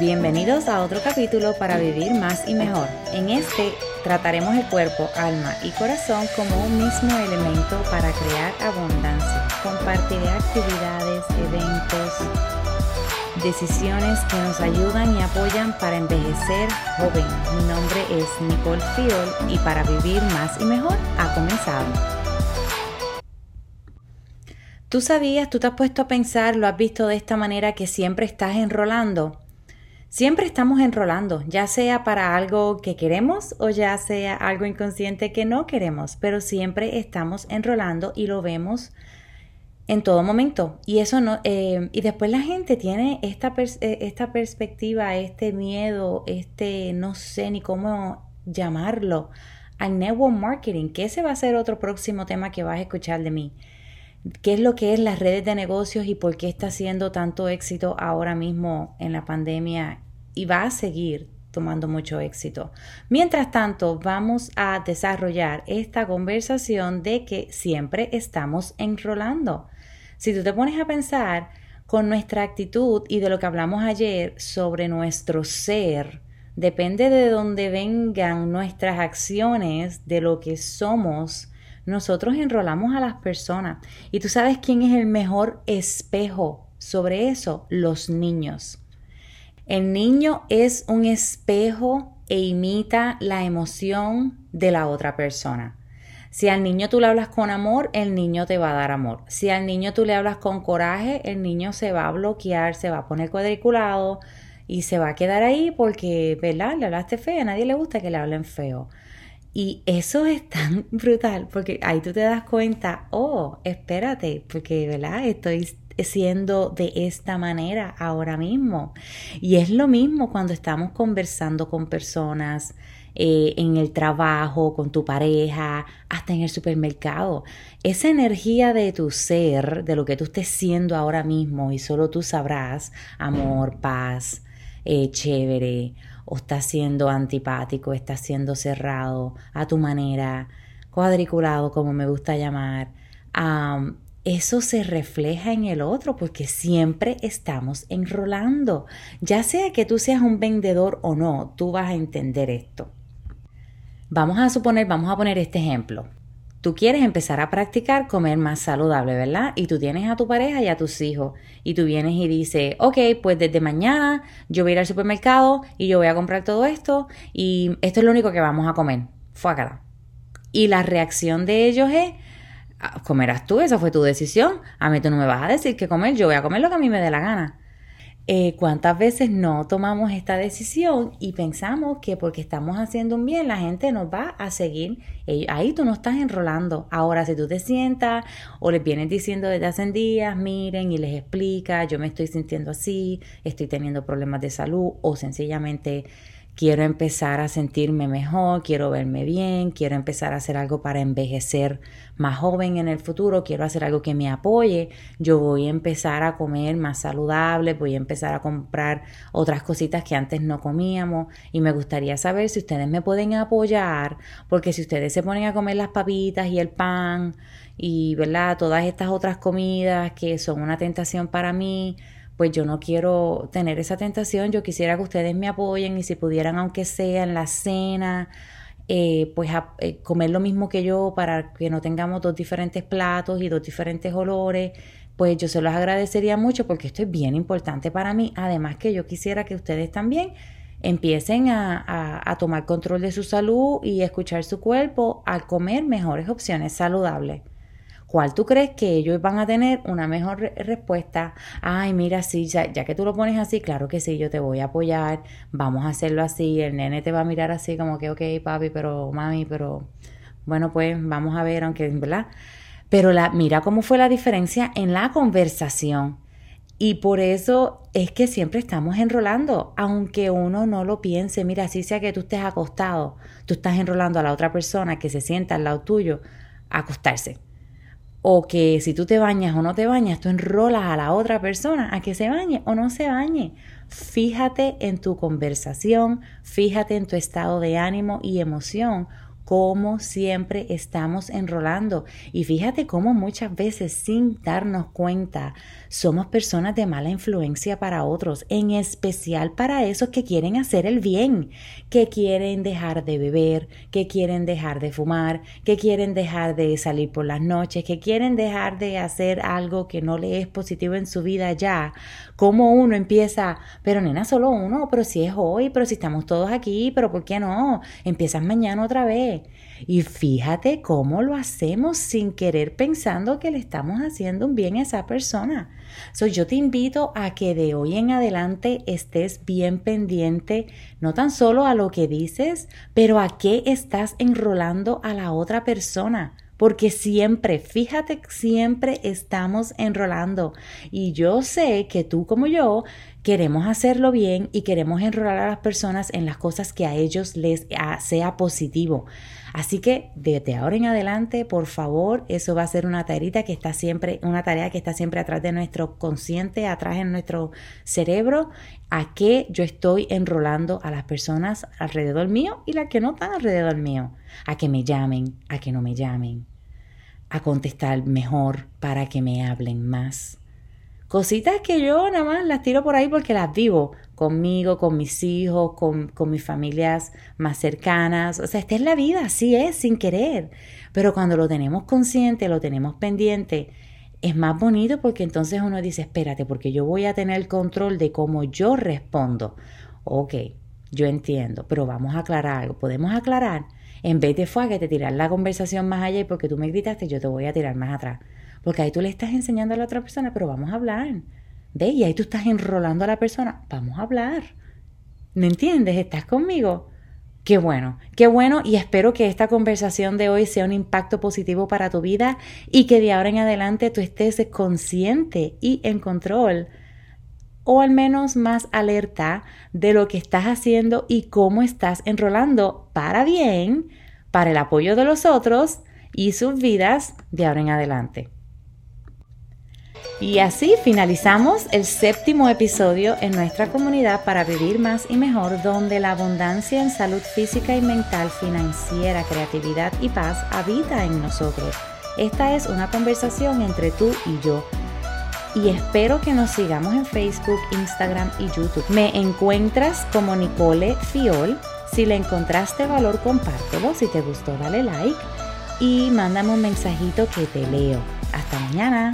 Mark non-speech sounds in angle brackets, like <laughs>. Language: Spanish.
Bienvenidos a otro capítulo para vivir más y mejor. En este trataremos el cuerpo, alma y corazón como un mismo elemento para crear abundancia. Compartiré actividades, eventos, decisiones que nos ayudan y apoyan para envejecer joven. Mi nombre es Nicole Fiol y para vivir más y mejor ha comenzado. ¿Tú sabías, tú te has puesto a pensar, lo has visto de esta manera que siempre estás enrolando? Siempre estamos enrolando, ya sea para algo que queremos o ya sea algo inconsciente que no queremos, pero siempre estamos enrolando y lo vemos en todo momento. Y eso no, eh, y después la gente tiene esta, eh, esta perspectiva, este miedo, este no sé ni cómo llamarlo, al network marketing, que ese va a ser otro próximo tema que vas a escuchar de mí. ¿Qué es lo que es las redes de negocios y por qué está haciendo tanto éxito ahora mismo en la pandemia y va a seguir tomando mucho éxito. Mientras tanto, vamos a desarrollar esta conversación de que siempre estamos enrolando. Si tú te pones a pensar con nuestra actitud y de lo que hablamos ayer sobre nuestro ser, depende de dónde vengan nuestras acciones, de lo que somos, nosotros enrolamos a las personas. Y tú sabes quién es el mejor espejo sobre eso, los niños. El niño es un espejo e imita la emoción de la otra persona. Si al niño tú le hablas con amor, el niño te va a dar amor. Si al niño tú le hablas con coraje, el niño se va a bloquear, se va a poner cuadriculado y se va a quedar ahí porque, ¿verdad? Le hablaste feo, a nadie le gusta que le hablen feo. Y eso es tan <laughs> brutal porque ahí tú te das cuenta, oh, espérate, porque, ¿verdad? Estoy siendo de esta manera ahora mismo. Y es lo mismo cuando estamos conversando con personas eh, en el trabajo, con tu pareja, hasta en el supermercado. Esa energía de tu ser, de lo que tú estés siendo ahora mismo y solo tú sabrás, amor, paz, eh, chévere, o estás siendo antipático, estás siendo cerrado a tu manera, cuadriculado como me gusta llamar eso se refleja en el otro porque siempre estamos enrolando. Ya sea que tú seas un vendedor o no, tú vas a entender esto. Vamos a suponer, vamos a poner este ejemplo. Tú quieres empezar a practicar comer más saludable, ¿verdad? Y tú tienes a tu pareja y a tus hijos. Y tú vienes y dices, ok, pues desde mañana yo voy a ir al supermercado y yo voy a comprar todo esto y esto es lo único que vamos a comer. Fuácala. Y la reacción de ellos es, Ah, comerás tú, esa fue tu decisión. A mí tú no me vas a decir qué comer, yo voy a comer lo que a mí me dé la gana. Eh, ¿Cuántas veces no tomamos esta decisión y pensamos que porque estamos haciendo un bien la gente nos va a seguir? ahí tú no estás enrolando. Ahora, si tú te sientas o les vienes diciendo desde hace días, miren y les explica, yo me estoy sintiendo así, estoy teniendo problemas de salud o sencillamente quiero empezar a sentirme mejor, quiero verme bien, quiero empezar a hacer algo para envejecer más joven en el futuro, quiero hacer algo que me apoye, yo voy a empezar a comer más saludable, voy a empezar a comprar otras cositas que antes no comíamos y me gustaría saber si ustedes me pueden apoyar, porque si ustedes se ponen a comer las papitas y el pan y, ¿verdad? Todas estas otras comidas que son una tentación para mí, pues yo no quiero tener esa tentación, yo quisiera que ustedes me apoyen y si pudieran, aunque sea en la cena, eh, pues eh, comer lo mismo que yo para que no tengamos dos diferentes platos y dos diferentes olores, pues yo se los agradecería mucho porque esto es bien importante para mí. Además que yo quisiera que ustedes también empiecen a, a tomar control de su salud y escuchar su cuerpo al comer mejores opciones saludables. ¿Cuál tú crees que ellos van a tener una mejor respuesta? Ay, mira, sí, ya, que tú lo pones así, claro que sí, yo te voy a apoyar, vamos a hacerlo así, el nene te va a mirar así como que, ok, papi, pero mami, pero bueno, pues vamos a ver, aunque, ¿verdad? Pero la, mira cómo fue la diferencia en la conversación. Y por eso es que siempre estamos enrolando, aunque uno no lo piense. Mira, así sea que tú estés acostado, tú estás enrolando a la otra persona que se sienta al lado tuyo a acostarse o que si tú te bañas o no te bañas, tú enrolas a la otra persona a que se bañe o no se bañe. Fíjate en tu conversación, fíjate en tu estado de ánimo y emoción, cómo siempre estamos enrolando. Y fíjate cómo muchas veces sin darnos cuenta somos personas de mala influencia para otros, en especial para esos que quieren hacer el bien, que quieren dejar de beber, que quieren dejar de fumar, que quieren dejar de salir por las noches, que quieren dejar de hacer algo que no le es positivo en su vida ya. Como uno empieza, pero nena, solo uno, pero si es hoy, pero si estamos todos aquí, pero ¿por qué no? Empiezas mañana otra vez. Y fíjate cómo lo hacemos sin querer pensando que le estamos haciendo un bien a esa persona. So, yo te invito a que de hoy en adelante estés bien pendiente, no tan solo a lo que dices, pero a qué estás enrolando a la otra persona porque siempre, fíjate, siempre estamos enrolando. Y yo sé que tú como yo queremos hacerlo bien y queremos enrolar a las personas en las cosas que a ellos les sea positivo. Así que desde ahora en adelante, por favor, eso va a ser una tarea que está siempre, una tarea que está siempre atrás de nuestro consciente, atrás en nuestro cerebro, a qué yo estoy enrolando a las personas alrededor mío y las que no están alrededor mío, a que me llamen, a que no me llamen, a contestar mejor para que me hablen más. Cositas que yo nada más las tiro por ahí porque las vivo conmigo, con mis hijos, con, con mis familias más cercanas. O sea, esta es la vida, así es, sin querer. Pero cuando lo tenemos consciente, lo tenemos pendiente, es más bonito porque entonces uno dice, espérate, porque yo voy a tener el control de cómo yo respondo. Ok, yo entiendo, pero vamos a aclarar algo. Podemos aclarar. En vez de fue que te tirar la conversación más allá y porque tú me gritaste, yo te voy a tirar más atrás. Porque ahí tú le estás enseñando a la otra persona, pero vamos a hablar. ¿Ve? Y ahí tú estás enrolando a la persona. Vamos a hablar. ¿Me entiendes? ¿Estás conmigo? Qué bueno, qué bueno y espero que esta conversación de hoy sea un impacto positivo para tu vida y que de ahora en adelante tú estés consciente y en control o al menos más alerta de lo que estás haciendo y cómo estás enrolando para bien, para el apoyo de los otros y sus vidas de ahora en adelante. Y así finalizamos el séptimo episodio en nuestra comunidad para vivir más y mejor, donde la abundancia en salud física y mental, financiera, creatividad y paz habita en nosotros. Esta es una conversación entre tú y yo. Y espero que nos sigamos en Facebook, Instagram y YouTube. Me encuentras como Nicole Fiol. Si le encontraste valor, compártelo. Si te gustó, dale like y mándame un mensajito que te leo. Hasta mañana.